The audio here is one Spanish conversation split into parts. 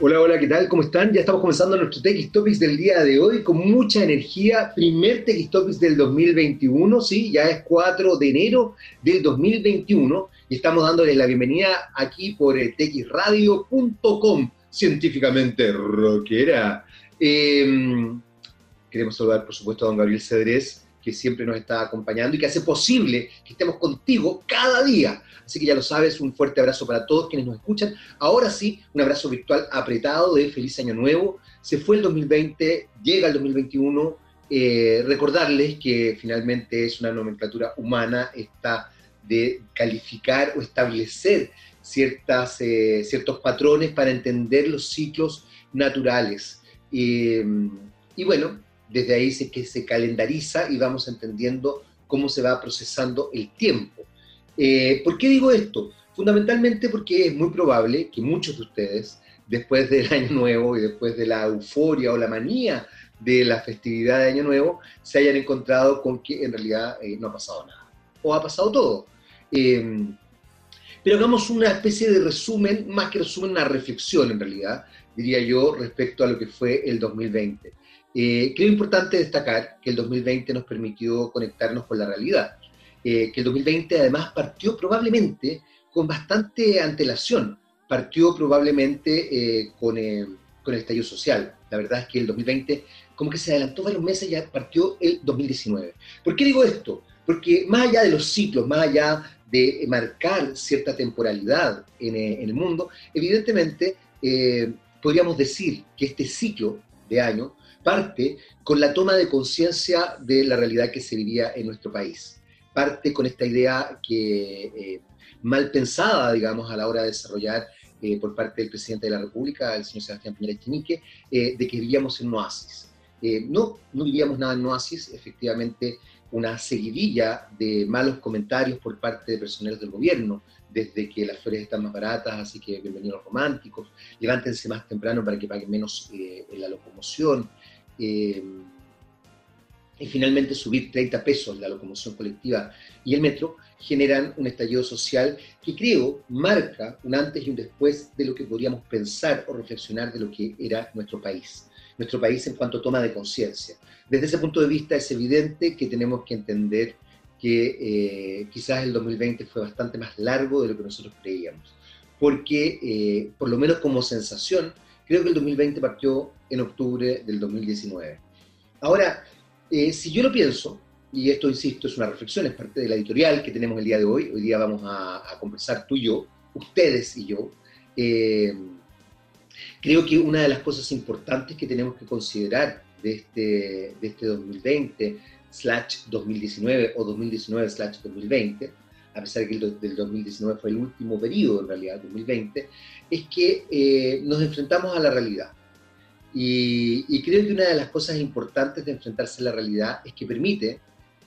Hola, hola, ¿qué tal? ¿Cómo están? Ya estamos comenzando nuestro TX Topics del día de hoy con mucha energía. Primer TX Topics del 2021, sí, ya es 4 de enero del 2021 y estamos dándole la bienvenida aquí por txradio.com, científicamente rockera. Em, queremos saludar, por supuesto, a don Gabriel Cedrés, que siempre nos está acompañando y que hace posible que estemos contigo cada día. Así que ya lo sabes, un fuerte abrazo para todos quienes nos escuchan. Ahora sí, un abrazo virtual apretado de feliz año nuevo. Se fue el 2020, llega el 2021. Eh, recordarles que finalmente es una nomenclatura humana esta de calificar o establecer ciertas, eh, ciertos patrones para entender los ciclos naturales. Y bueno, desde ahí se, que se calendariza y vamos entendiendo cómo se va procesando el tiempo. Eh, ¿Por qué digo esto? Fundamentalmente porque es muy probable que muchos de ustedes, después del Año Nuevo y después de la euforia o la manía de la festividad de Año Nuevo, se hayan encontrado con que en realidad eh, no ha pasado nada, o ha pasado todo. Em, pero hagamos una especie de resumen, más que resumen, una reflexión en realidad, diría yo, respecto a lo que fue el 2020. Eh, creo importante destacar que el 2020 nos permitió conectarnos con la realidad, eh, que el 2020 además partió probablemente con bastante antelación, partió probablemente eh, con, con el estallido social. La verdad es que el 2020 como que se adelantó varios meses y ya partió el 2019. ¿Por qué digo esto? Porque más allá de los ciclos, más allá de marcar cierta temporalidad en, en el mundo, evidentemente podríamos decir que este ciclo de año parte con la toma de conciencia de la realidad que se vivía en nuestro país. Parte con esta idea que eh, mal pensada, digamos, a la hora de desarrollar eh, por parte del presidente de la República, el señor Sebastián Piñera Echenique, eh, de que vivíamos en oasis. no, no vivíamos nada en oasis, efectivamente una seguidilla de malos comentarios por parte de personeros del gobierno, desde que las flores están más baratas, así que bienvenidos románticos, levántense más temprano para que paguen menos en la locomoción, finalmente subir 30 pesos la locomoción colectiva y el metro, generan un estallido social que creo marca un antes y un después de lo que podríamos pensar o reflexionar de lo que era nuestro país. Nuestro país en cuanto a toma de conciencia. Desde ese punto de vista es evidente que tenemos que entender que eh, quizás el 2020 fue bastante más largo de lo que nosotros creíamos. Porque, eh, por lo menos como sensación, Creo que el 2020 partió en octubre del 2019. Ahora, eh, si yo lo pienso, y esto, insisto, es una reflexión, es parte de la editorial que tenemos el día de hoy, hoy día vamos a, conversar tú y yo, ustedes y yo, eh, creo que una de las cosas importantes que tenemos que considerar de este, de este 2020 slash 2019 o 2019 slash 2020 a pesar de que el del 2019 fue el último periodo en realidad, 2020, es que eh, nos enfrentamos a la realidad. Y, creo que una de las cosas importantes de enfrentarse a la realidad es que permite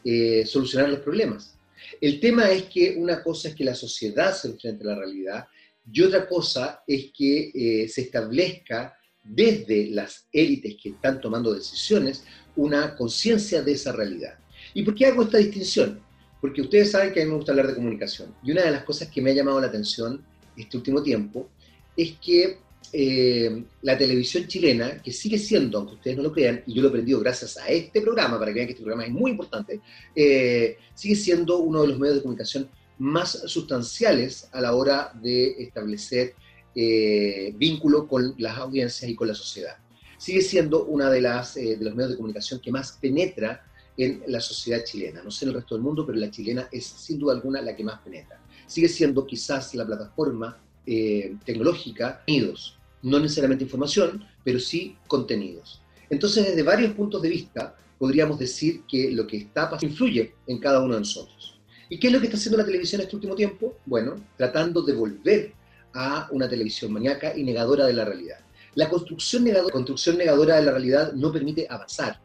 eh, solucionar los problemas. El tema es que una cosa es que la sociedad se enfrente a la realidad y otra cosa es que eh, se establezca desde las élites que están tomando decisiones una conciencia de esa realidad. ¿Y por qué hago esta distinción? porque ustedes saben que a mí me gusta hablar de comunicación. Y una de las cosas que me ha llamado la atención este último tiempo es que eh, la televisión chilena, que sigue siendo, aunque ustedes no lo crean, y yo lo he aprendido gracias a este programa, para que vean que este programa es muy importante, eh, sigue siendo uno de los medios de comunicación más sustanciales a la hora de establecer eh, vínculo con las audiencias y con la sociedad. Sigue siendo uno de, las, de los medios de comunicación que más penetra en la sociedad chilena. No sé en el resto del mundo, pero la chilena es sin duda alguna la que más penetra. Sigue siendo quizás la plataforma eh, tecnológica, contenidos, no necesariamente información, pero sí contenidos. Entonces, desde varios puntos de vista, podríamos decir que lo que está pasando influye en cada uno de nosotros. ¿Y qué es lo que está haciendo la televisión este último tiempo? Bueno, tratando de volver a una televisión maníaca y negadora de la realidad. La construcción negadora, construcción negadora de la realidad no permite avanzar,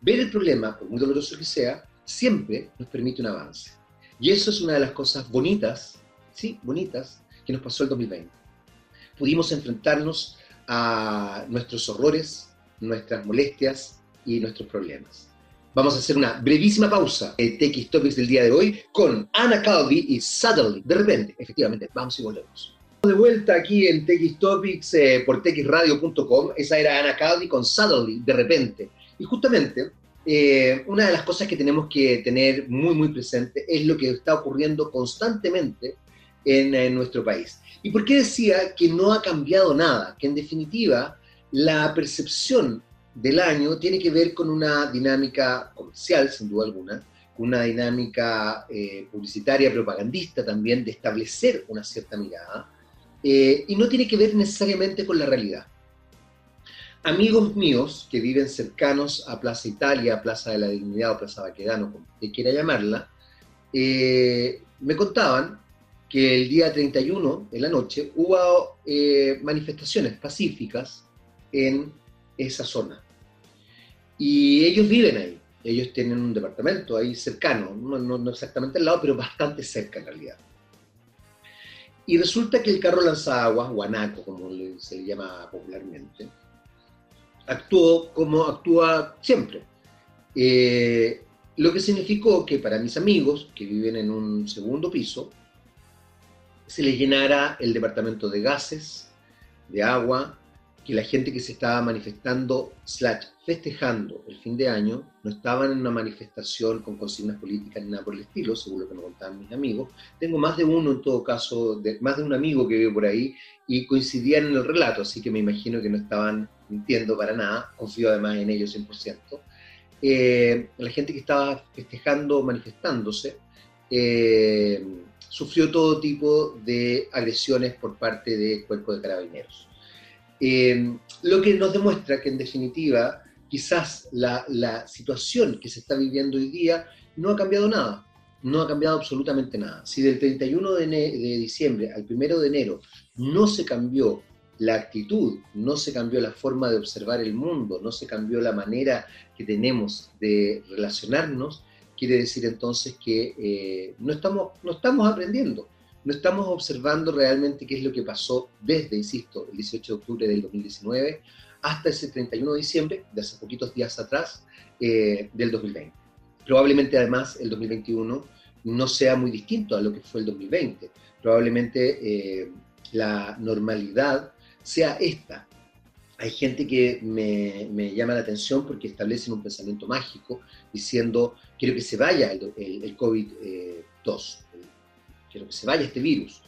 Ver el problema, por muy doloroso que sea, siempre nos permite un avance. Y eso es una de las cosas bonitas, sí, bonitas, que nos pasó el 2020. Pudimos enfrentarnos a nuestros horrores, nuestras molestias y nuestros problemas. Vamos a hacer una brevísima pausa de TX Topics del día de hoy con Anna Calvi y Suddenly. De repente, efectivamente, vamos y volvemos. de vuelta aquí en TX Topics eh, por txradio.com. Esa era Ana Calvi con Suddenly, de repente. Y justamente, eh, una de las cosas que tenemos que tener muy, muy presente es lo que está ocurriendo constantemente en, en nuestro país. ¿Y por qué decía que no ha cambiado nada? Que en definitiva, la percepción del año tiene que ver con una dinámica comercial, sin duda alguna, una dinámica eh, publicitaria, propagandista también, de establecer una cierta mirada, eh, y no tiene que ver necesariamente con la realidad. Amigos míos que viven cercanos a Plaza Italia, Plaza de la Dignidad o Plaza Baquedano, como usted quiera llamarla, eh, me contaban que el día 31, en la noche, hubo manifestaciones pacíficas en esa zona. Y ellos viven ahí ellos tienen un departamento ahí cercano, no, exactamente al lado, pero bastante cerca en realidad. Y resulta que el carro lanzaguas, guanaco como se le llama popularmente, actuó como actúa siempre. Eh, lo que significó que para mis amigos que viven en un segundo piso, se les llenara el departamento de gases, de agua, que la gente que se estaba manifestando, festejando el fin de año, no estaban en una manifestación con consignas políticas ni nada por el estilo, según lo que me contaban mis amigos. Tengo más de uno, en todo caso, de, más de un amigo que vive por ahí, y coincidían en el relato, así que me imagino que no estaban mintiendo para nada, confío además en ellos 100%. Eh, la gente que estaba festejando, manifestándose, eh, sufrió todo tipo de agresiones por parte del cuerpo de carabineros. Eh, lo que nos demuestra que en definitiva quizás la, situación que se está viviendo hoy día no ha cambiado nada, no ha cambiado absolutamente nada. Si del 31 de, de diciembre al 1 de enero no se cambió la actitud, no se cambió la forma de observar el mundo, no se cambió la manera que tenemos de relacionarnos, quiere decir entonces que eh, no, estamos, no estamos aprendiendo no estamos observando realmente qué es lo que pasó desde, insisto, el 18 de octubre del 2019 hasta ese 31 de diciembre, de hace poquitos días atrás, eh, del 2020. Probablemente además el 2021 no sea muy distinto a lo que fue el 2020. Probablemente eh, la normalidad sea esta. Hay gente que me, llama la atención porque establecen un pensamiento mágico diciendo, quiero que se vaya el, el COVID-2, quiero que se vaya este virus.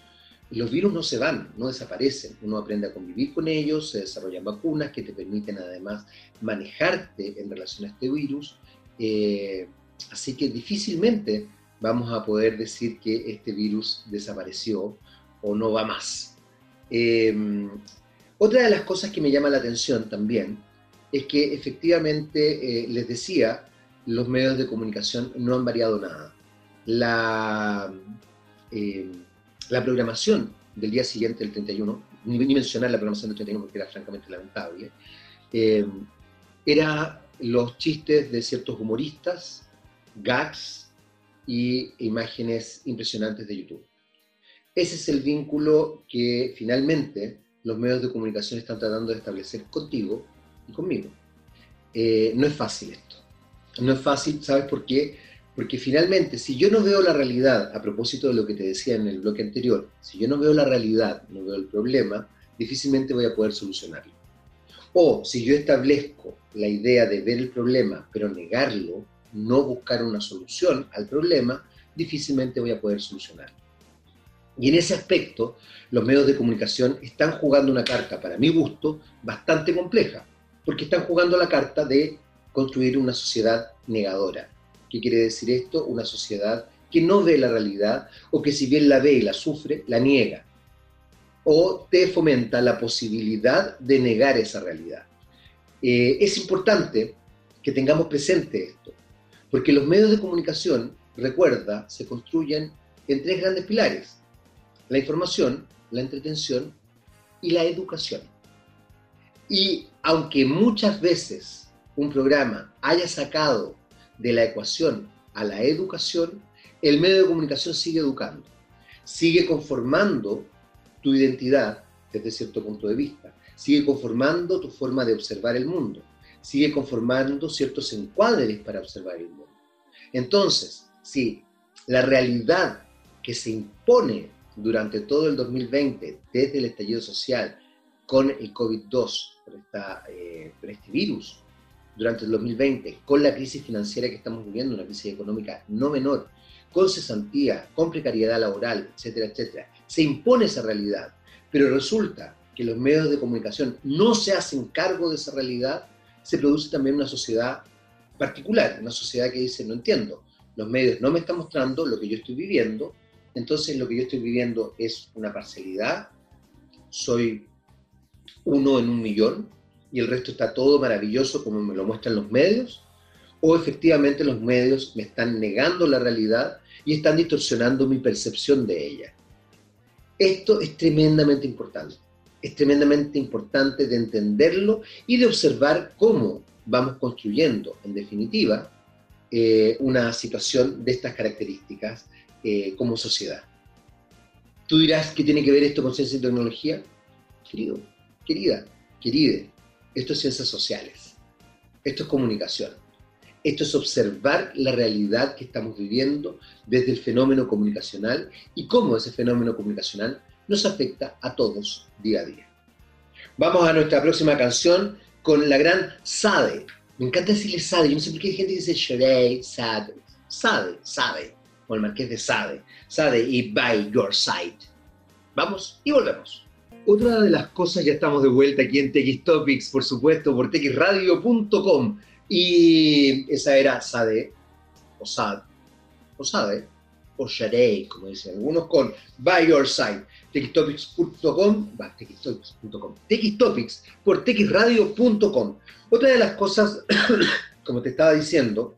los virus no se van, no desaparecen. Uno aprende a convivir con ellos, se desarrollan vacunas que te permiten además manejarte en relación a este virus. Eh, así que difícilmente vamos a poder decir que este virus desapareció o no va más. Eh, otra de las cosas que me llama la atención también es que efectivamente, eh, les decía, los medios de comunicación no han variado nada. La, eh, programación del día siguiente, el 31, ni, mencionar la programación del 31 porque era francamente lamentable, eh, era los chistes de ciertos humoristas, gags y imágenes impresionantes de YouTube. Ese es el vínculo que finalmente los medios de comunicación están tratando de establecer contigo y conmigo. Eh, no es fácil esto. No es fácil, ¿sabes por qué? Porque finalmente, si yo no veo la realidad, a propósito de lo que te decía en el bloque anterior, si yo no veo la realidad, no veo el problema, difícilmente voy a poder solucionarlo. O si yo establezco la idea de ver el problema, pero negarlo, no buscar una solución al problema, difícilmente voy a poder solucionarlo. Y en ese aspecto, los medios de comunicación están jugando una carta, para mi gusto, bastante compleja, porque están jugando la carta de construir una sociedad negadora, ¿Qué quiere decir esto? Una sociedad que no ve la realidad o que si bien la ve y la sufre, la niega. O te fomenta la posibilidad de negar esa realidad. Eh, es importante que tengamos presente esto, porque los medios de comunicación, recuerda, se construyen en tres grandes pilares. La información, la entretención y la educación. Y aunque muchas veces un programa haya sacado de la ecuación a la educación, el medio de comunicación sigue educando, sigue conformando tu identidad desde cierto punto de vista, sigue conformando tu forma de observar el mundo, sigue conformando ciertos encuadres para observar el mundo. Entonces, si la realidad que se impone durante todo el 2020, desde el estallido social, con el COVID-2, eh, por, este virus, durante el 2020, con la crisis financiera que estamos viviendo, una crisis económica no menor, con cesantía, con precariedad laboral, etcétera, etcétera, se impone esa realidad, pero resulta que los medios de comunicación no se hacen cargo de esa realidad, se produce también una sociedad particular, una sociedad que dice, no entiendo, los medios no me están mostrando lo que yo estoy viviendo, entonces lo que yo estoy viviendo es una parcialidad, soy uno en un millón y el resto está todo maravilloso como me lo muestran los medios, o efectivamente los medios me están negando la realidad y están distorsionando mi percepción de ella. Esto es tremendamente importante, es tremendamente importante de entenderlo y de observar cómo vamos construyendo, en definitiva, eh, una situación de estas características eh, como sociedad. Tú dirás, ¿qué tiene que ver esto con ciencia y tecnología? Querido, querida, queride, esto es ciencias sociales, esto es comunicación, esto es observar la realidad que estamos viviendo desde el fenómeno comunicacional y cómo ese fenómeno comunicacional nos afecta a todos día a día. Vamos a nuestra próxima canción con la gran Sade. Me encanta decirle Sade, yo no sé por qué hay gente que dice Sade, Sade, Sade, Sade o el Marqués de Sade. Sade y By Your Side. Vamos y volvemos. Otra de las cosas, ya estamos de vuelta aquí en TX Topics, por supuesto, por txradio.com. Y esa era Sade, o Sad, o Sade, o Sade, como dicen algunos, con By Your Side. txtopics.com, va, txtopics.com, txtopics por txradio.com. Otra de las cosas, como te estaba diciendo,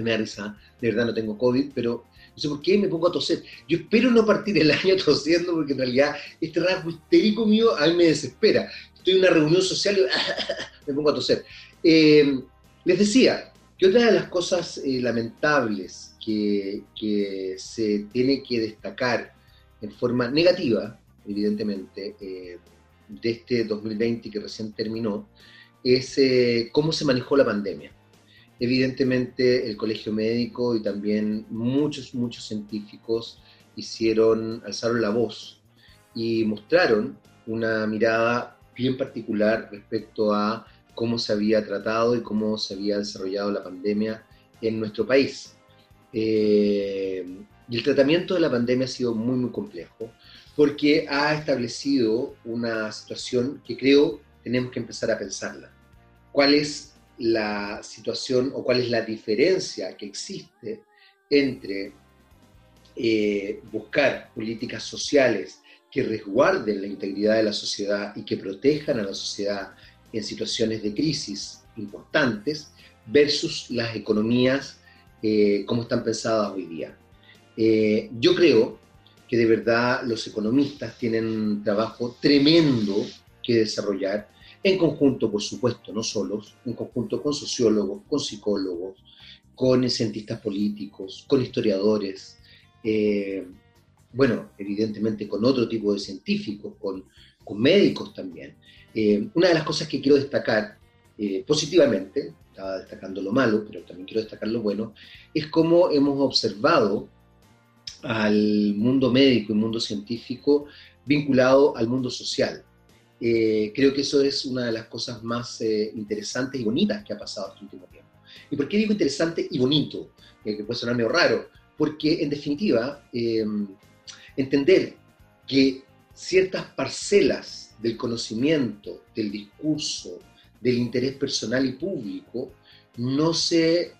me da risa, de verdad no tengo COVID, pero no sé por qué me pongo a toser. Yo espero no partir el año tosiendo porque en realidad este rasgo histérico mío a mí me desespera. Estoy en una reunión social y me pongo a toser. Eh, les decía que otra de las cosas eh, lamentables que, se tiene que destacar en forma negativa, evidentemente, eh, de este 2020 que recién terminó, es cómo se manejó la pandemia evidentemente el colegio médico y también muchos, muchos científicos hicieron, alzaron la voz y mostraron una mirada bien particular respecto a cómo se había tratado y cómo se había desarrollado la pandemia en nuestro país. Eh, y el tratamiento de la pandemia ha sido muy, muy complejo porque ha establecido una situación que creo tenemos que empezar a pensarla. ¿Cuál es la situación o cuál es la diferencia que existe entre eh, buscar políticas sociales que resguarden la integridad de la sociedad y que protejan a la sociedad en situaciones de crisis importantes versus las economías eh, como están pensadas hoy día. Eh, yo creo que de verdad los economistas tienen un trabajo tremendo que desarrollar en conjunto, por supuesto, no solos, en conjunto con sociólogos, con psicólogos, con cientistas políticos, con historiadores, eh, bueno, evidentemente con otro tipo de científicos, con, médicos también. Eh, una de las cosas que quiero destacar eh, positivamente, estaba destacando lo malo, pero también quiero destacar lo bueno, es cómo hemos observado al mundo médico y mundo científico vinculado al mundo social. Eh, creo que eso es una de las cosas más eh, interesantes y bonitas que ha pasado este último tiempo. ¿Y por qué digo interesante y bonito? Eh, que puede sonar medio raro. Porque, en definitiva, entender que ciertas parcelas del conocimiento, del discurso, del interés personal y público, no se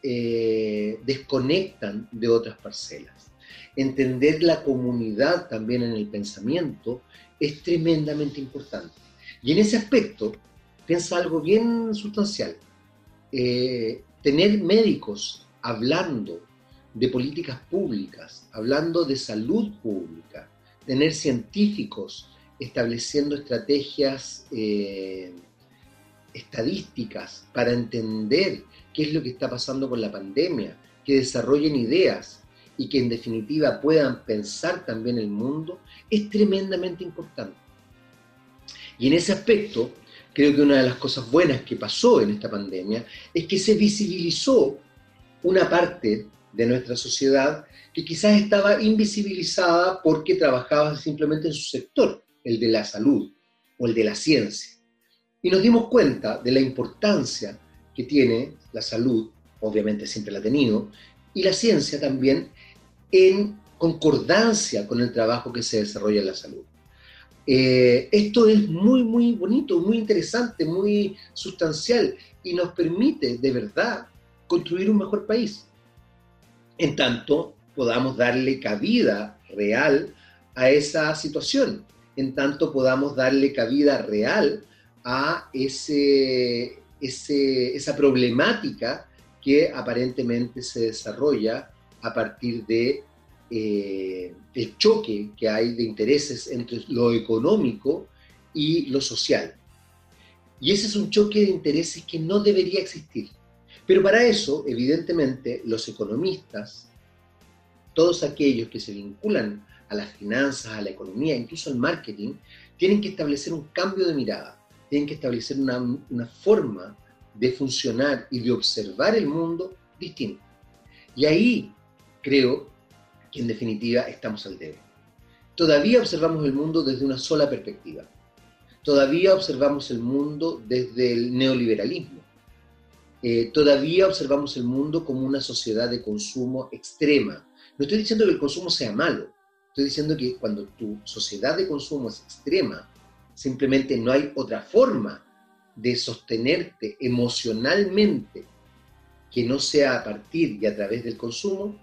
desconectan de otras parcelas. Entender la comunidad también en el pensamiento es tremendamente importante. Y en ese aspecto, piensa algo bien sustancial. Eh, tener médicos hablando de políticas públicas, hablando de salud pública, tener científicos estableciendo estrategias eh, estadísticas para entender qué es lo que está pasando con la pandemia, que desarrollen ideas y que en definitiva puedan pensar también el mundo, es tremendamente importante. Y en ese aspecto, creo que una de las cosas buenas que pasó en esta pandemia es que se visibilizó una parte de nuestra sociedad que quizás estaba invisibilizada porque trabajaba simplemente en su sector, el de la salud o el de la ciencia. Y nos dimos cuenta de la importancia que tiene la salud, obviamente siempre la ha tenido, y la ciencia también en concordancia con el trabajo que se desarrolla en la salud. Eh, esto es muy, muy bonito, muy interesante, muy sustancial y nos permite de verdad construir un mejor país. En tanto, podamos darle cabida real a esa situación, en tanto podamos darle cabida real a ese, esa problemática que aparentemente se desarrolla a partir de eh, el choque que hay de intereses entre lo económico y lo social. Y ese es un choque de intereses que no debería existir. Pero para eso, evidentemente, los economistas, todos aquellos que se vinculan a las finanzas, a la economía, incluso al marketing, tienen que establecer un cambio de mirada, tienen que establecer una, una forma de funcionar y de observar el mundo distinta. Y ahí creo que en definitiva estamos al debe. Todavía observamos el mundo desde una sola perspectiva. Todavía observamos el mundo desde el neoliberalismo. Eh, todavía observamos el mundo como una sociedad de consumo extrema. No estoy diciendo que el consumo sea malo, estoy diciendo que cuando tu sociedad de consumo es extrema, simplemente no hay otra forma de sostenerte emocionalmente que no sea a partir y a través del consumo,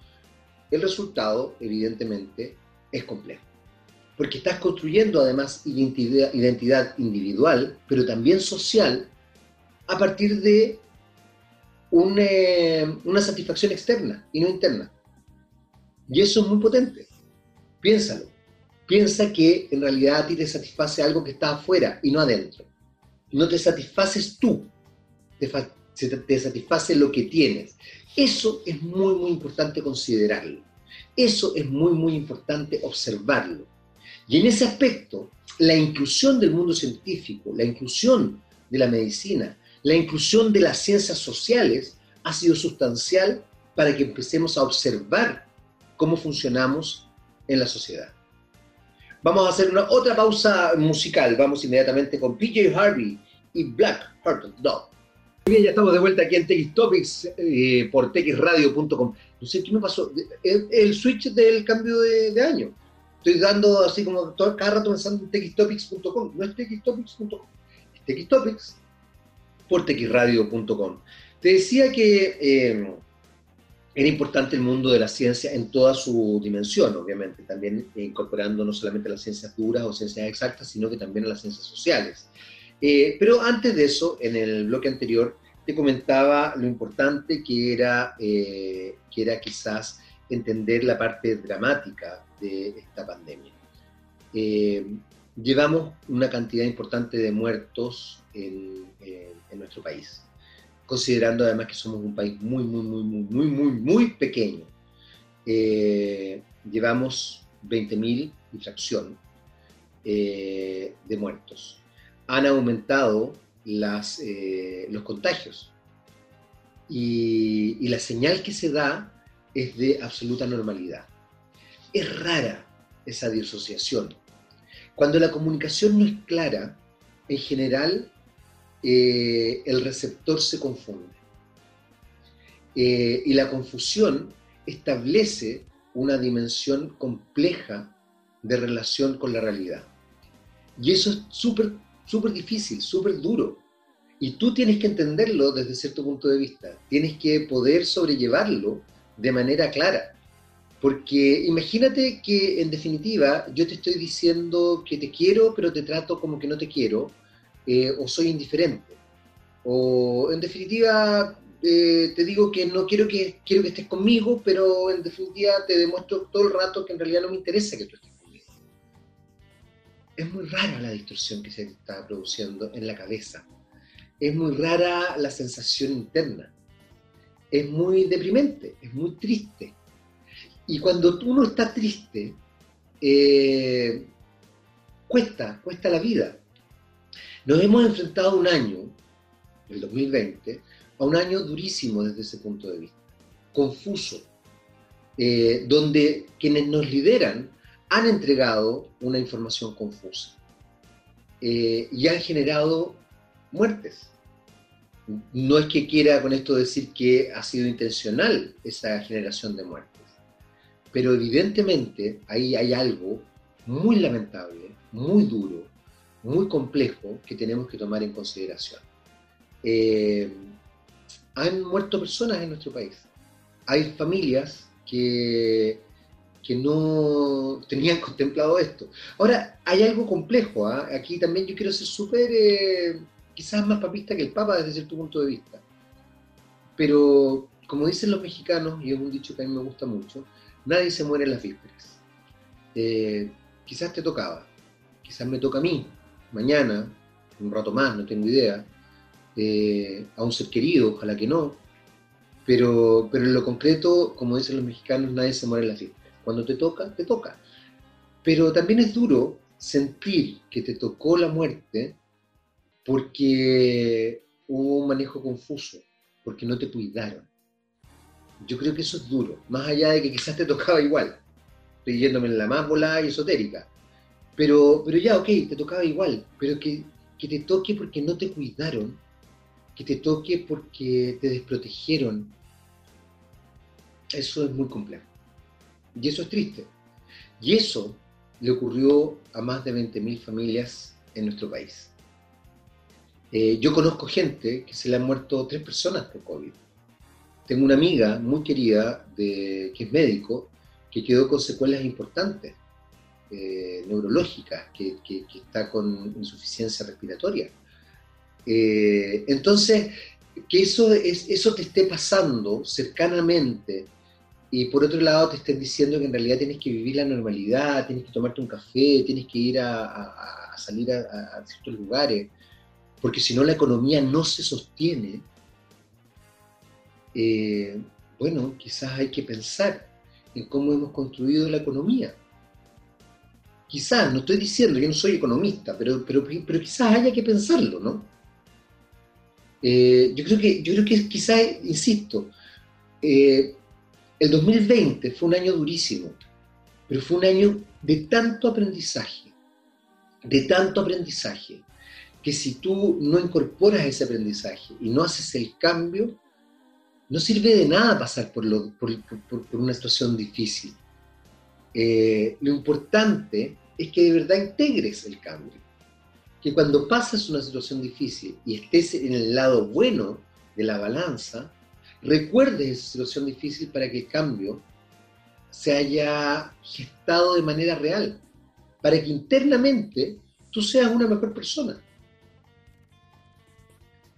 el resultado, evidentemente, es complejo. Porque estás construyendo además identidad, individual, pero también social, a partir de una satisfacción externa y no interna. Y eso es muy potente. Piénsalo. Piensa que en realidad a ti te satisface algo que está afuera y no adentro. No te satisfaces tú, te, te satisface lo que tienes. Eso es muy, muy importante considerarlo. Eso es muy, muy importante observarlo. Y en ese aspecto, la inclusión del mundo científico, la inclusión de la medicina, la inclusión de las ciencias sociales ha sido sustancial para que empecemos a observar cómo funcionamos en la sociedad. Vamos a hacer una otra pausa musical. Vamos inmediatamente con PJ Harvey y Black Heart Dog. Bien, ya estamos de vuelta aquí en TX Topics eh, por txradio.com. No sé qué me pasó. El, switch del cambio de, año. Estoy dando así como todo, cada rato pensando en txtopics.com. No es txtopics.com. Es txtopics por txradio.com. Te decía que eh, era importante el mundo de la ciencia en toda su dimensión, obviamente, también incorporando no solamente las ciencias duras o ciencias exactas, sino que también a las ciencias sociales. Eh, pero antes de eso, en el bloque anterior, te comentaba lo importante que era, eh, que era quizás entender la parte dramática de esta pandemia. Eh, llevamos una cantidad importante de muertos en, nuestro país, considerando además que somos un país muy, muy, muy, muy, muy, muy, muy pequeño. llevamos 20.000 y fracción de muertos han aumentado las, eh, los contagios. Y, la señal que se da es de absoluta normalidad. Es rara esa disociación. Cuando la comunicación no es clara, en general eh, el receptor se confunde. Eh, y la confusión establece una dimensión compleja de relación con la realidad. Y eso es súper súper difícil, súper duro. Y tú tienes que entenderlo desde cierto punto de vista. Tienes que poder sobrellevarlo de manera clara. Porque imagínate que en definitiva yo te estoy diciendo que te quiero, pero te trato como que no te quiero, eh, o soy indiferente. O en definitiva eh, te digo que no quiero que, quiero que estés conmigo, pero en definitiva te demuestro todo el rato que en realidad no me interesa que tú estés es muy rara la distorsión que se está produciendo en la cabeza. Es muy rara la sensación interna. Es muy deprimente, es muy triste. Y cuando uno está triste, eh, cuesta, cuesta la vida. Nos hemos enfrentado un año, el 2020, a un año durísimo desde ese punto de vista. Confuso, eh, donde quienes nos lideran han entregado una información confusa eh, y han generado muertes. No es que quiera con esto decir que ha sido intencional esa generación de muertes, pero evidentemente ahí hay algo muy lamentable, muy duro, muy complejo que tenemos que tomar en consideración. Eh, han muerto personas en nuestro país. Hay familias que, que no tenían contemplado esto. Ahora, hay algo complejo. ¿ah? Aquí también yo quiero ser súper, eh, quizás más papista que el Papa desde cierto punto de vista. Pero, como dicen los mexicanos, y es un dicho que a mí me gusta mucho, nadie se muere en las vísperas. Eh, quizás te tocaba, quizás me toca a mí, mañana, un rato más, no tengo idea, eh, a un ser querido, ojalá que no, pero, pero en lo concreto, como dicen los mexicanos, nadie se muere en la fiesta. Cuando te toca, te toca. Pero también es duro sentir que te tocó la muerte porque hubo un manejo confuso, porque no te cuidaron. Yo creo que eso es duro, más allá de que quizás te tocaba igual. Estoy en la más volada y esotérica. Pero, pero ya, ok, te tocaba igual, pero que, que te toque porque no te cuidaron, que te toque porque te desprotegieron, eso es muy complejo. Y eso es triste. Y eso le ocurrió a más de 20.000 familias en nuestro país. Eh, yo conozco gente que se le han muerto tres personas por COVID. Tengo una amiga muy querida de, que es médico que quedó con secuelas importantes, eh, neurológicas, que, está con insuficiencia respiratoria. Eh, entonces, que eso, es, eso te esté pasando cercanamente y por otro lado te estén diciendo que en realidad tienes que vivir la normalidad, tienes que tomarte un café, tienes que ir a, salir a, ciertos lugares, porque si no la economía no se sostiene, eh, bueno, quizás hay que pensar en cómo hemos construido la economía. Quizás, no estoy diciendo, yo no soy economista, pero, pero, pero quizás haya que pensarlo, ¿no? Eh, yo, creo que, yo creo que quizás, insisto, eh, el 2020 fue un año durísimo, pero fue un año de tanto aprendizaje, de tanto aprendizaje, que si tú no incorporas ese aprendizaje y no haces el cambio, no sirve de nada pasar por, una situación difícil. Eh, lo importante es que de verdad integres el cambio. Que cuando pasas una situación difícil y estés en el lado bueno de la balanza, recuerdes esa situación difícil para que el cambio se haya gestado de manera real, para que internamente tú seas una mejor persona.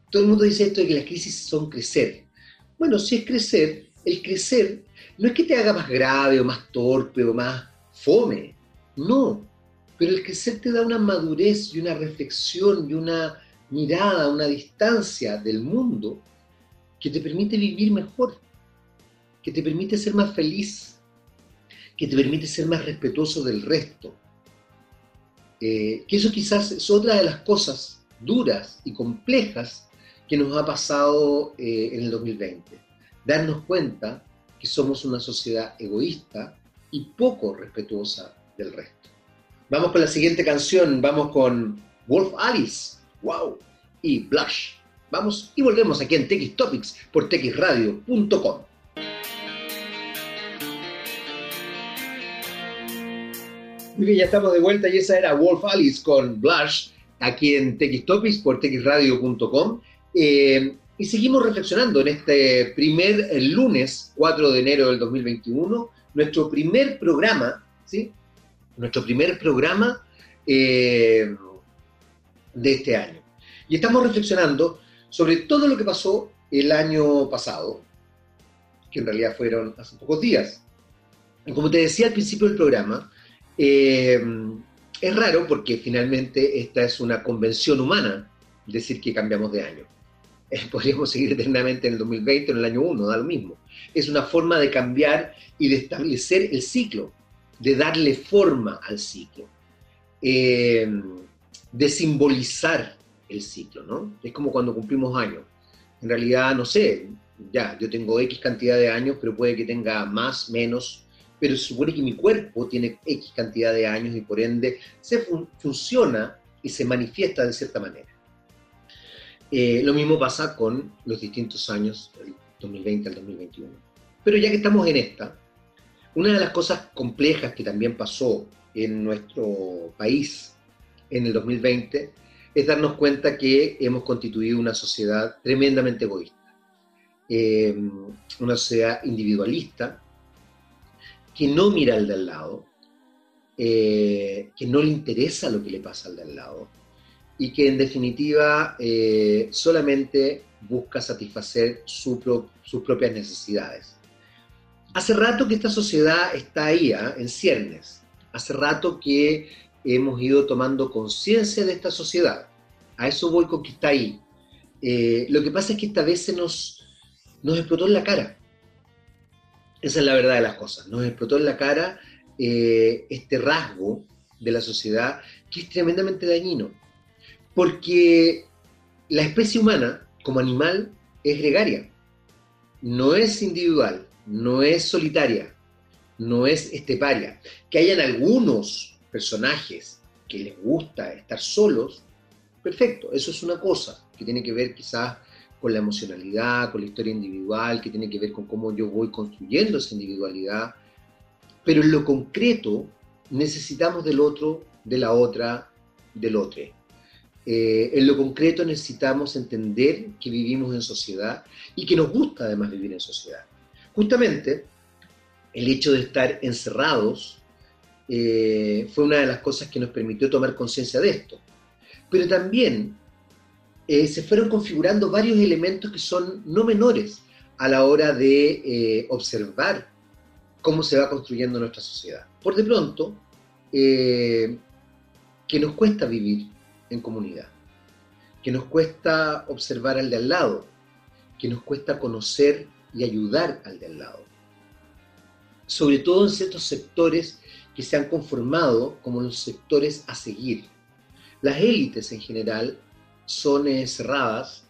Todo el mundo dice esto de que las crisis son crecer. Bueno, si es crecer, el crecer no es que te haga más grave o más torpe o más fome, no, pero el crecer te da una madurez y una reflexión y una mirada, una distancia del mundo que te permite vivir mejor, que te permite ser más feliz, que te permite ser más respetuoso del resto. Eh, que eso quizás es otra de las cosas duras y complejas que nos ha pasado eh, en el 2020. Darnos cuenta que somos una sociedad egoísta y poco respetuosa del resto. Vamos con la siguiente canción, vamos con Wolf Alice, wow, y Blush. Vamos y volvemos aquí en TX Topics por texradio.com. Muy bien, ya estamos de vuelta y esa era Wolf Alice con Blush aquí en TX Topics por texradio.com. Eh, y seguimos reflexionando en este primer lunes 4 de enero del 2021, nuestro primer programa, ¿sí? Nuestro primer programa eh, de este año. Y estamos reflexionando sobre todo lo que pasó el año pasado, que en realidad fueron hace pocos días. Como te decía al principio del programa, eh, es raro porque finalmente esta es una convención humana, decir que cambiamos de año. Eh, podríamos seguir eternamente en el 2020 o en el año 1, da lo mismo. Es una forma de cambiar y de establecer el ciclo, de darle forma al ciclo, eh, de simbolizar el ciclo, ¿no? Es como cuando cumplimos años. En realidad, no sé, ya, yo tengo X cantidad de años, pero puede que tenga más, menos, pero se supone que mi cuerpo tiene X cantidad de años y por ende se funciona y se manifiesta de cierta manera. Eh, lo mismo pasa con los distintos años, del 2020 al 2021. Pero ya que estamos en esta, una de las cosas complejas que también pasó en nuestro país en el 2020 es darnos cuenta que hemos constituido una sociedad tremendamente egoísta, eh, una sociedad individualista, que no mira al de al lado, eh, que no le interesa lo que le pasa al de al lado, y que en definitiva eh, solamente busca satisfacer sus propias necesidades. Hace rato que esta sociedad está ahí, ¿ah? en ciernes. Hace rato que hemos ido tomando conciencia de esta sociedad. A eso voy con que está ahí. Eh, lo que pasa es que esta vez se nos, nos explotó en la cara. Esa es la verdad de las cosas. Nos explotó en la cara eh, este rasgo de la sociedad que es tremendamente dañino. Porque la especie humana, como animal, es gregaria. No es individual, no es solitaria, no es esteparia. Que hayan algunos personajes que les gusta estar solos, perfecto, eso es una cosa que tiene que ver quizás con la emocionalidad, con la historia individual, que tiene que ver con cómo yo voy construyendo esa individualidad, pero en lo concreto necesitamos del otro, de la otra, del otro. Eh, en lo concreto necesitamos entender que vivimos en sociedad y que nos gusta además vivir en sociedad. Justamente el hecho de estar encerrados eh, fue una de las cosas que nos permitió tomar conciencia de esto. Pero también eh, se fueron configurando varios elementos que son no menores a la hora de eh, observar cómo se va construyendo nuestra sociedad. Por de pronto, que nos cuesta vivir en comunidad, que nos cuesta observar al de al lado, que nos cuesta conocer y ayudar al de al lado. Sobre todo en ciertos sectores que se han conformado como los sectores a seguir. Las élites en general son cerradas,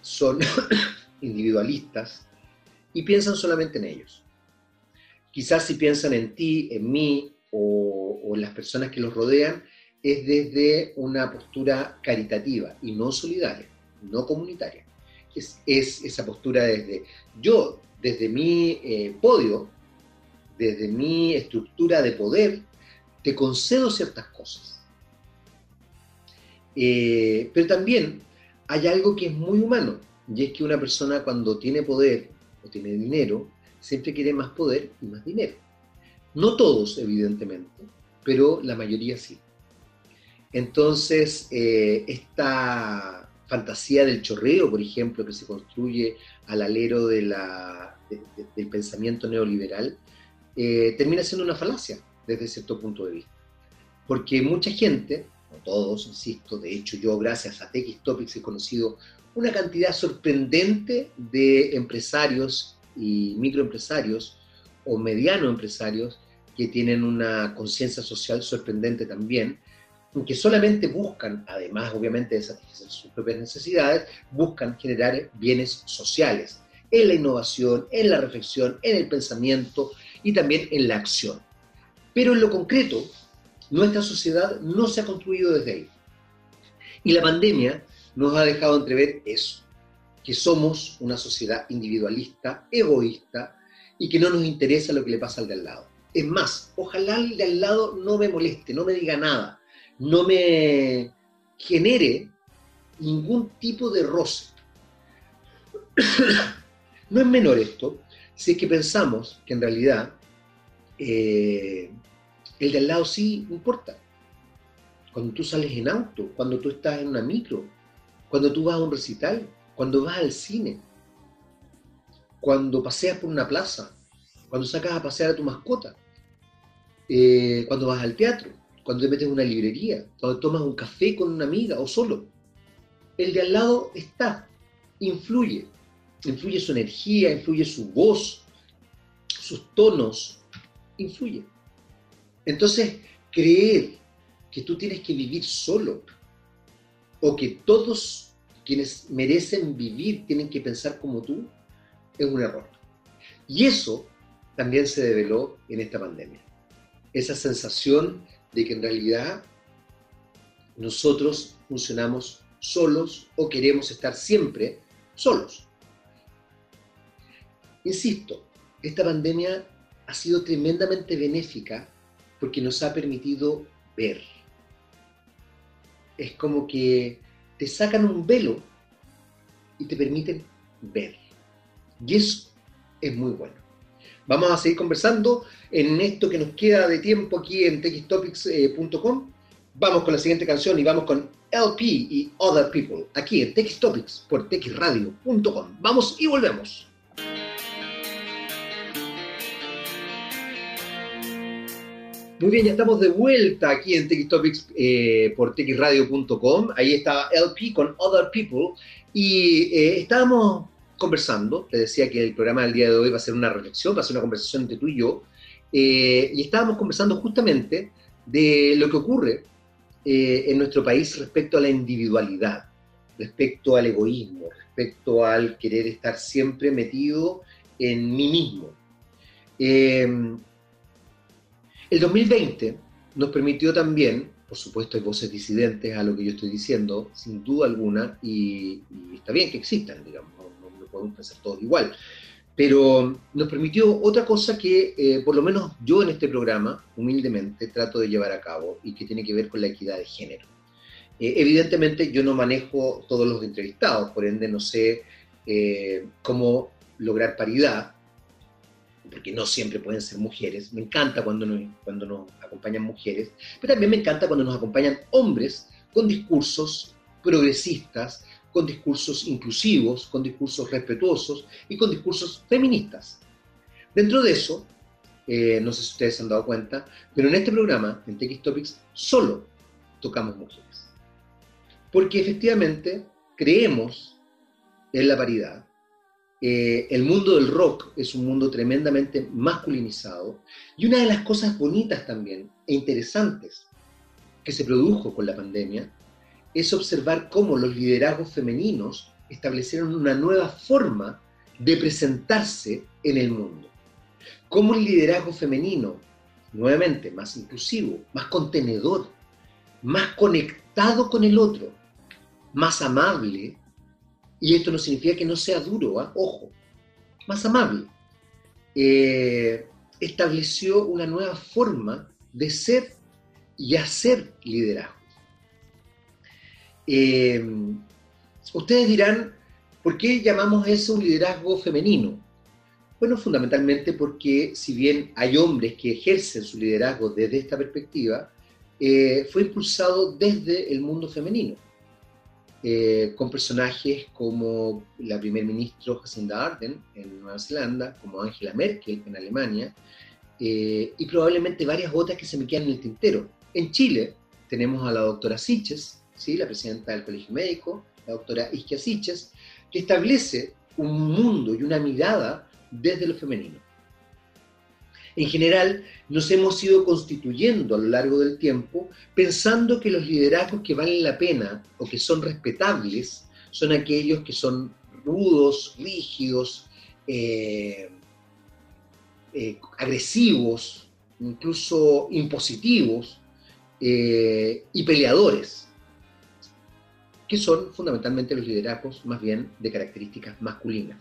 son individualistas y piensan solamente en ellos. Quizás si piensan en ti, en mí o, en las personas que los rodean, es desde una postura caritativa y no solidaria, no comunitaria. Es, esa postura desde yo, desde mi eh, podio, desde mi estructura de poder, te concedo ciertas cosas. Eh, pero también hay algo que es muy humano, y es que una persona cuando tiene poder o tiene dinero, siempre quiere más poder y más dinero. No todos, evidentemente, pero la mayoría sí. Entonces, eh, esta fantasía del chorreo, por ejemplo, que se construye al alero del pensamiento neoliberal, eh, termina siendo una falacia desde cierto punto de vista. Porque mucha gente, no todos, insisto, de hecho yo gracias a TX Topics he conocido una cantidad sorprendente de empresarios y microempresarios o mediano empresarios que tienen una conciencia social sorprendente también, que solamente buscan, además obviamente de satisfacer sus propias necesidades, buscan generar bienes sociales en la innovación, en la reflexión, en el pensamiento, y también en la acción. Pero en lo concreto, nuestra sociedad no se ha construido desde ahí. Y la pandemia nos ha dejado entrever eso, que somos una sociedad individualista, egoísta, y que no nos interesa lo que le pasa al de al lado. Es más, ojalá el de al lado no me moleste, no me diga nada, no me genere ningún tipo de roce. no es menor esto, si es que pensamos que en realidad eh, el de al lado sí importa. Cuando tú sales en auto, cuando tú estás en una micro, cuando tú vas a un recital, cuando vas al cine, cuando paseas por una plaza, cuando sacas a pasear a tu mascota, eh, cuando vas al teatro, cuando te metes en una librería, cuando tomas un café con una amiga o solo. El de al lado está, influye, influye su energía, influye su voz, sus tonos, influye. Entonces, creer que tú tienes que vivir solo o que todos quienes merecen vivir tienen que pensar como tú, es un error. Y eso también se develó en esta pandemia. Esa sensación de que en realidad nosotros funcionamos solos o queremos estar siempre solos. Insisto, esta pandemia ha sido tremendamente benéfica porque nos ha permitido ver. Es como que te sacan un velo y te permiten ver. Y eso es muy bueno. Vamos a seguir conversando en esto que nos queda de tiempo aquí en textopics.com. Vamos con la siguiente canción y vamos con LP y Other People, aquí en Textopics por. Vamos y volvemos. Muy bien, ya estamos de vuelta aquí en TechTopics eh, por texradio.com. Ahí está LP con Other People. Y eh, estábamos conversando, te decía que el programa del día de hoy va a ser una reflexión, va a ser una conversación entre tú y yo. Eh, y estábamos conversando justamente de lo que ocurre en nuestro país respecto a la individualidad, respecto al egoísmo, respecto al querer estar siempre metido en mí mismo. El 2020 nos permitió también, por supuesto hay voces disidentes a lo que yo estoy diciendo, sin duda alguna, y, está bien que existan, digamos, no, podemos pensar todos igual, pero nos permitió otra cosa que eh, por lo menos yo en este programa, humildemente, trato de llevar a cabo y que tiene que ver con la equidad de género. Eh, evidentemente yo no manejo todos los entrevistados, por ende no sé eh, cómo lograr paridad, porque no siempre pueden ser mujeres. Me encanta cuando nos, cuando nos acompañan mujeres, pero también me encanta cuando nos acompañan hombres con discursos progresistas, con discursos inclusivos, con discursos respetuosos y con discursos feministas. Dentro de eso, eh, no sé si ustedes se han dado cuenta, pero en este programa, en TX Topics, solo tocamos mujeres. Porque efectivamente creemos en la paridad, eh, el mundo del rock es un mundo tremendamente masculinizado y una de las cosas bonitas también e interesantes que se produjo con la pandemia es observar cómo los liderazgos femeninos establecieron una nueva forma de presentarse en el mundo. Cómo el liderazgo femenino, nuevamente, más inclusivo, más contenedor, más conectado con el otro, más amable, y esto no significa que no sea duro, ¿ah? ojo, más amable, eh, estableció una nueva forma de ser y hacer liderazgo. Eh, ustedes dirán, ¿por qué llamamos eso un liderazgo femenino? Bueno, fundamentalmente porque si bien hay hombres que ejercen su liderazgo desde esta perspectiva, eh, fue impulsado desde el mundo femenino. Eh, con personajes como la primer ministro Jacinda Ardern en Nueva Zelanda, como Angela Merkel en Alemania, eh, y probablemente varias otras que se me quedan en el tintero. En Chile tenemos a la doctora Siches, ¿sí? la presidenta del Colegio Médico, la doctora Isquia Siches, que establece un mundo y una mirada desde lo femenino. En general, nos hemos ido constituyendo a lo largo del tiempo pensando que los liderazgos que valen la pena o que son respetables son aquellos que son rudos, rígidos, eh, eh, agresivos, incluso impositivos eh, y peleadores, que son fundamentalmente los liderazgos más bien de características masculinas.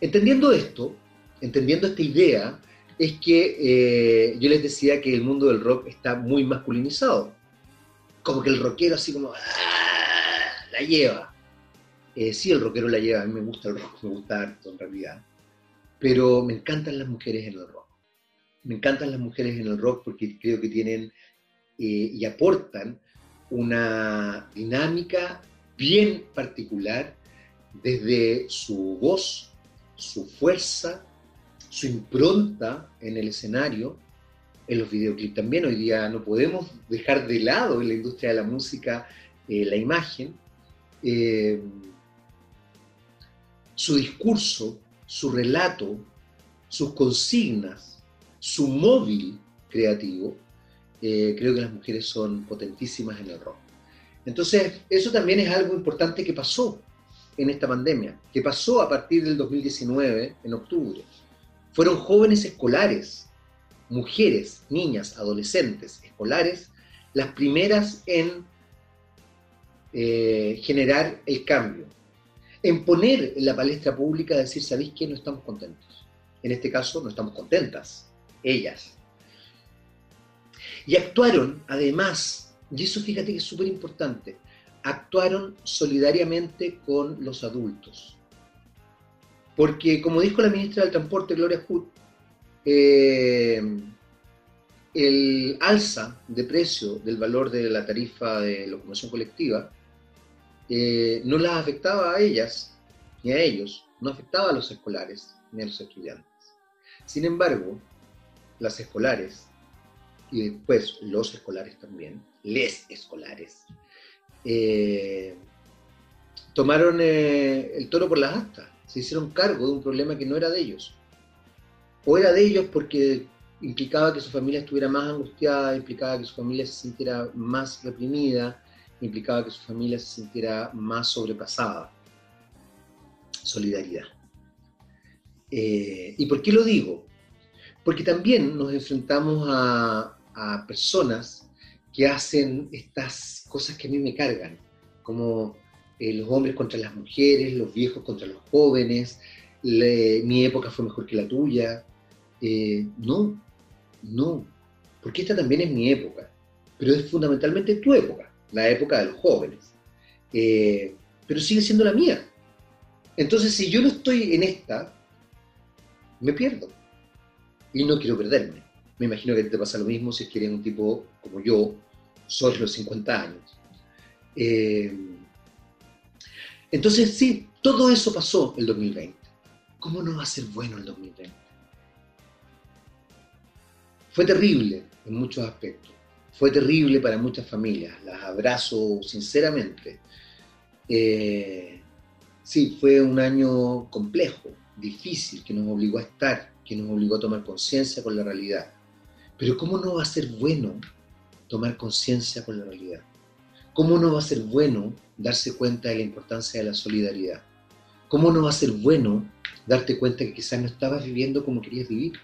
Entendiendo esto, entendiendo esta idea, es que eh, yo les decía que el mundo del rock está muy masculinizado. Como que el rockero así como ¡ah! la lleva. Eh, sí, el rockero la lleva, a mí me gusta el rock, me gusta harto en realidad. Pero me encantan las mujeres en el rock. Me encantan las mujeres en el rock porque creo que tienen eh, y aportan una dinámica bien particular desde su voz, su fuerza, su impronta en el escenario, en los videoclips también. Hoy día no podemos dejar de lado en la industria de la música eh, la imagen. Eh, su discurso, su relato, sus consignas, su móvil creativo, eh, creo que las mujeres son potentísimas en el rock. Entonces, eso también es algo importante que pasó. en esta pandemia, que pasó a partir del 2019, en octubre, fueron jóvenes escolares, mujeres, niñas, adolescentes, escolares, las primeras en eh, generar el cambio, en poner en la palestra pública, decir, ¿sabéis qué? No estamos contentos. En este caso, no estamos contentas, ellas. Y actuaron, además, y eso fíjate que es súper importante, actuaron solidariamente con los adultos. Porque, como dijo la ministra del Transporte, Gloria Hood, eh, el alza de precio del valor de la tarifa de locomoción colectiva eh, no las afectaba a ellas ni a ellos, no afectaba a los escolares ni a los estudiantes. Sin embargo, las escolares y después los escolares también, les escolares, eh, tomaron el toro por las astas, se hicieron cargo de un problema que no era de ellos. O era de ellos porque implicaba que su familia estuviera más angustiada, implicaba que su familia se sintiera más reprimida, implicaba que su familia se sintiera más sobrepasada. Solidaridad. Eh, ¿Y por qué lo digo? Porque también nos enfrentamos a, a personas que hacen estas cosas que a mí me cargan, como eh, los hombres contra las mujeres, los viejos contra los jóvenes, mi época fue mejor que la tuya. Eh, no, no, porque esta también es mi época, pero es fundamentalmente tu época, la época de los jóvenes. Eh, pero sigue siendo la mía. Entonces, si yo no estoy en esta, me pierdo. Y no quiero perderme. Me imagino que te pasa lo mismo si quieres un tipo como yo, sobre los 50 años. Eh, entonces, sí, todo eso pasó el 2020. ¿Cómo no va a ser bueno el 2020? Fue terrible en muchos aspectos. Fue terrible para muchas familias. Las abrazo sinceramente. Eh, sí, fue un año complejo, difícil, que nos obligó a estar, que nos obligó a tomar conciencia con la realidad. Pero ¿cómo no va a ser bueno tomar conciencia con la realidad? ¿Cómo no va a ser bueno darse cuenta de la importancia de la solidaridad? ¿Cómo no va a ser bueno darte cuenta que quizás no estabas viviendo como querías vivir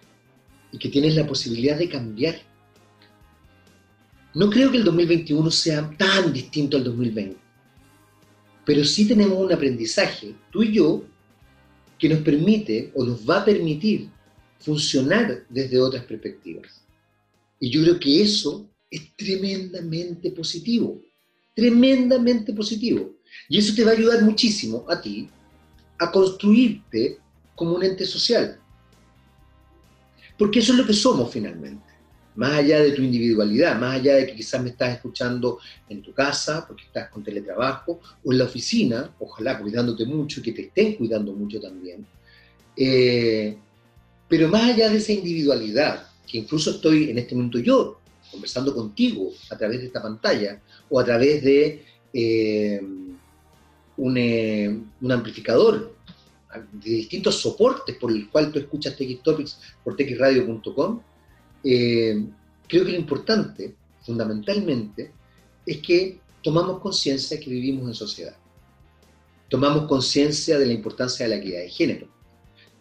y que tienes la posibilidad de cambiar? No creo que el 2021 sea tan distinto al 2020, pero sí tenemos un aprendizaje, tú y yo, que nos permite o nos va a permitir funcionar desde otras perspectivas. Y yo creo que eso es tremendamente positivo, tremendamente positivo. Y eso te va a ayudar muchísimo a ti a construirte como un ente social. Porque eso es lo que somos finalmente. Más allá de tu individualidad, más allá de que quizás me estás escuchando en tu casa, porque estás con teletrabajo, o en la oficina, ojalá cuidándote mucho y que te estén cuidando mucho también. Eh, pero más allá de esa individualidad, que incluso estoy en este momento yo conversando contigo a través de esta pantalla o a través de eh, un, eh, un, amplificador de distintos soportes por el cual tú escuchas TX Topics por txradio.com, eh, creo que lo importante, fundamentalmente, es que tomamos conciencia que vivimos en sociedad. Tomamos conciencia de la importancia de la equidad de género.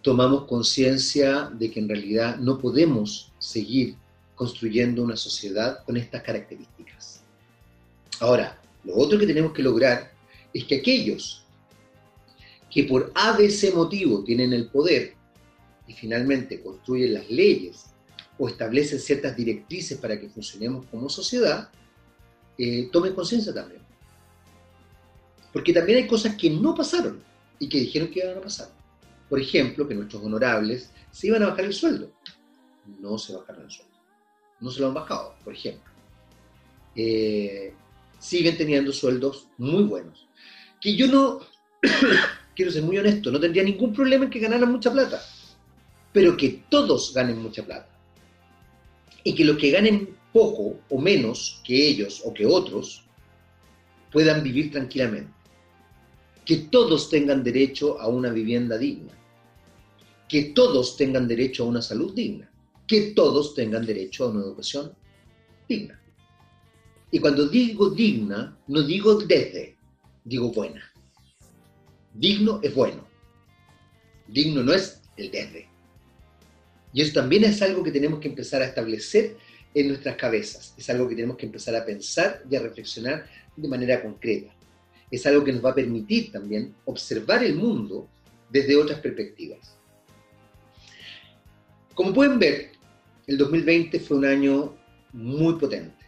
Tomamos conciencia de que en realidad no podemos seguir construyendo una sociedad con estas características. Ahora, lo otro que tenemos que lograr es que aquellos que por ABC motivo tienen el poder y finalmente construyen las leyes o establecen ciertas directrices para que funcionemos como sociedad, eh, tomen conciencia también. Porque también hay cosas que no pasaron y que dijeron que iban a pasar. Por ejemplo, que nuestros honorables se iban a bajar el sueldo. No se bajaron el sueldo no se lo han bajado, por ejemplo. Eh, siguen teniendo sueldos muy buenos. Que yo no, quiero ser muy honesto, no tendría ningún problema en que ganaran mucha plata, pero que todos ganen mucha plata. Y que los que ganen poco o menos que ellos o que otros puedan vivir tranquilamente. Que todos tengan derecho a una vivienda digna. Que todos tengan derecho a una salud digna que todos tengan derecho a una educación digna. Y cuando digo digna, no digo desde, digo buena. Digno es bueno. Digno no es el desde. Y eso también es algo que tenemos que empezar a establecer en nuestras cabezas. Es algo que tenemos que empezar a pensar y a reflexionar de manera concreta. Es algo que nos va a permitir también observar el mundo desde otras perspectivas. Como pueden ver, el 2020 fue un año muy potente.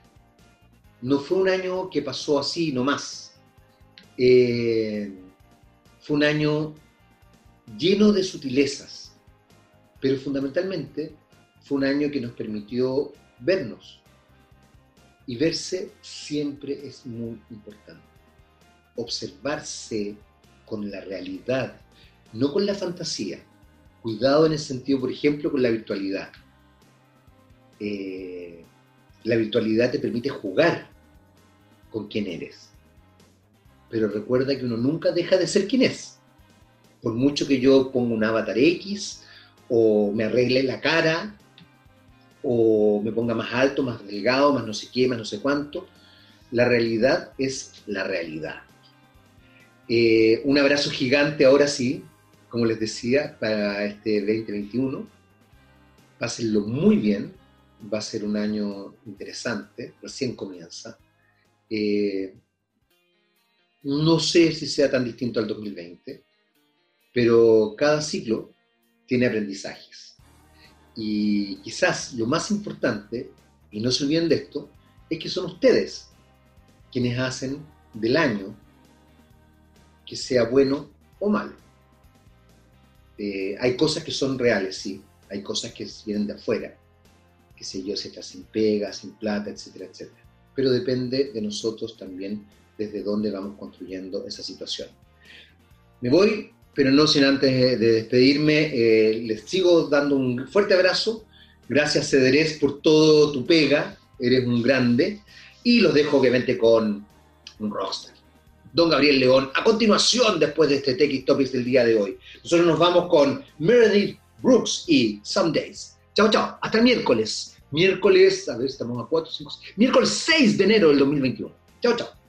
No fue un año que pasó así nomás. Eh, fue un año lleno de sutilezas, pero fundamentalmente fue un año que nos permitió vernos. Y verse siempre es muy importante. Observarse con la realidad, no con la fantasía. Cuidado en el sentido, por ejemplo, con la virtualidad. Eh, la virtualidad te permite jugar con quién eres. Pero recuerda que uno nunca deja de ser quien es. Por mucho que yo ponga un avatar X, o me arregle la cara, o me ponga más alto, más delgado, más no sé qué, más no sé cuánto, la realidad es la realidad. Eh, un abrazo gigante ahora sí, como les decía, para este 2021. Pásenlo muy bien, va a ser un año interesante, recién comienza. Eh, no sé si sea tan distinto al 2020, pero cada ciclo tiene aprendizajes. Y quizás lo más importante, y no se olviden de esto, es que son ustedes quienes hacen del año que sea bueno o malo. Eh, hay cosas que son reales, sí, hay cosas que vienen de afuera, que sé yo, si estás sin pega, sin plata, etcétera, etcétera. Pero depende de nosotros también desde dónde vamos construyendo esa situación. Me voy, pero no sin antes de despedirme, eh, les sigo dando un fuerte abrazo. Gracias, Cederés, por todo tu pega, eres un grande. Y los dejo obviamente con un rockstar. Don Gabriel León, a continuación, después de este Tech Topics del día de hoy. Nosotros nos vamos con Meredith Brooks y Some Days. Chao, chao. Hasta el miércoles. Miércoles, a ver, estamos a 4, 5, miércoles 6 de enero del 2021. Chao, chao.